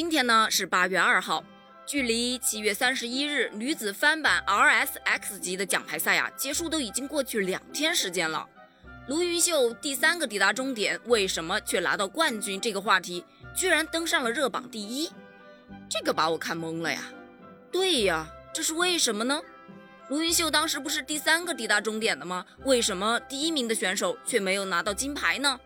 今天呢是八月二号，距离七月三十一日女子翻版 RSX 级的奖牌赛呀结束都已经过去两天时间了。卢云秀第三个抵达终点，为什么却拿到冠军？这个话题居然登上了热榜第一，这个把我看懵了呀！对呀，这是为什么呢？卢云秀当时不是第三个抵达终点的吗？为什么第一名的选手却没有拿到金牌呢？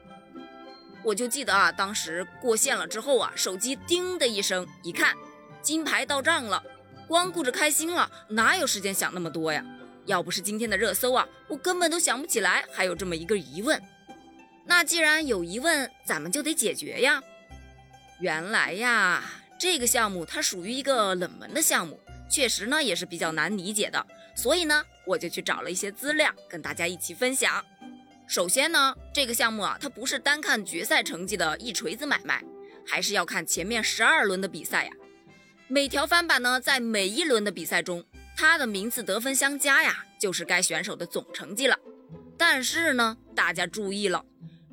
我就记得啊，当时过线了之后啊，手机叮的一声，一看金牌到账了，光顾着开心了，哪有时间想那么多呀？要不是今天的热搜啊，我根本都想不起来还有这么一个疑问。那既然有疑问，咱们就得解决呀。原来呀，这个项目它属于一个冷门的项目，确实呢也是比较难理解的，所以呢，我就去找了一些资料跟大家一起分享。首先呢，这个项目啊，它不是单看决赛成绩的一锤子买卖，还是要看前面十二轮的比赛呀。每条翻版呢，在每一轮的比赛中，它的名次得分相加呀，就是该选手的总成绩了。但是呢，大家注意了，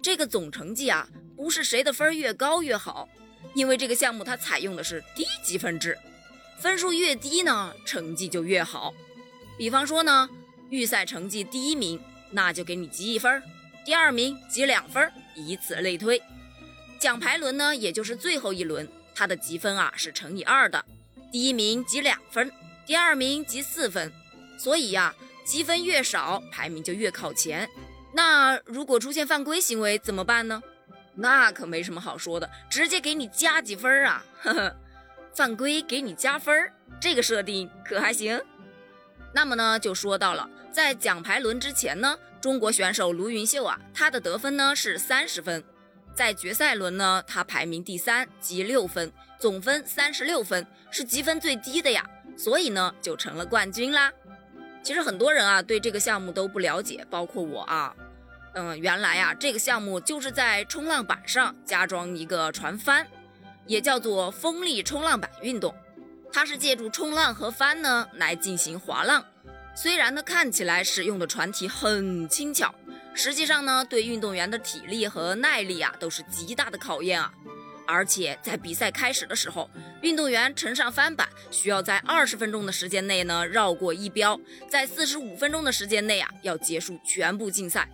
这个总成绩啊，不是谁的分越高越好，因为这个项目它采用的是低积分制，分数越低呢，成绩就越好。比方说呢，预赛成绩第一名。那就给你积一分，第二名积两分，以此类推。奖牌轮呢，也就是最后一轮，它的积分啊是乘以二的。第一名积两分，第二名积四分。所以呀，积分越少，排名就越靠前。那如果出现犯规行为怎么办呢？那可没什么好说的，直接给你加几分啊！呵呵，犯规给你加分，这个设定可还行？那么呢，就说到了，在奖牌轮之前呢，中国选手卢云秀啊，她的得分呢是三十分，在决赛轮呢，她排名第三，积六分，总分三十六分，是积分最低的呀，所以呢，就成了冠军啦。其实很多人啊，对这个项目都不了解，包括我啊，嗯，原来啊，这个项目就是在冲浪板上加装一个船帆，也叫做风力冲浪板运动。它是借助冲浪和帆呢来进行滑浪，虽然呢看起来使用的船体很轻巧，实际上呢对运动员的体力和耐力啊都是极大的考验啊。而且在比赛开始的时候，运动员乘上帆板需要在二十分钟的时间内呢绕过一标，在四十五分钟的时间内啊要结束全部竞赛，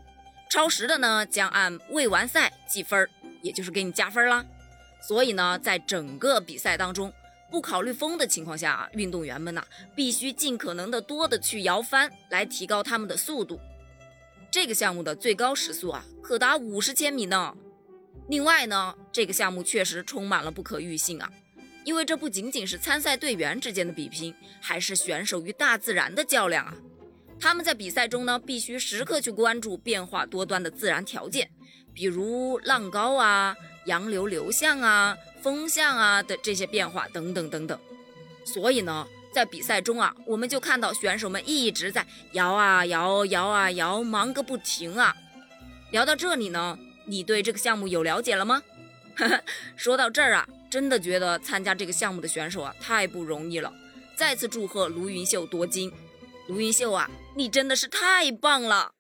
超时的呢将按未完赛计分，也就是给你加分啦。所以呢在整个比赛当中。不考虑风的情况下啊，运动员们呐必须尽可能的多的去摇帆，来提高他们的速度。这个项目的最高时速啊，可达五十千米呢。另外呢，这个项目确实充满了不可预性啊，因为这不仅仅是参赛队员之间的比拼，还是选手与大自然的较量啊。他们在比赛中呢，必须时刻去关注变化多端的自然条件，比如浪高啊、洋流流向啊。风向啊的这些变化等等等等，所以呢，在比赛中啊，我们就看到选手们一直在摇啊摇，摇啊摇，忙个不停啊。聊到这里呢，你对这个项目有了解了吗？说到这儿啊，真的觉得参加这个项目的选手啊太不容易了。再次祝贺卢云秀夺金，卢云秀啊，你真的是太棒了！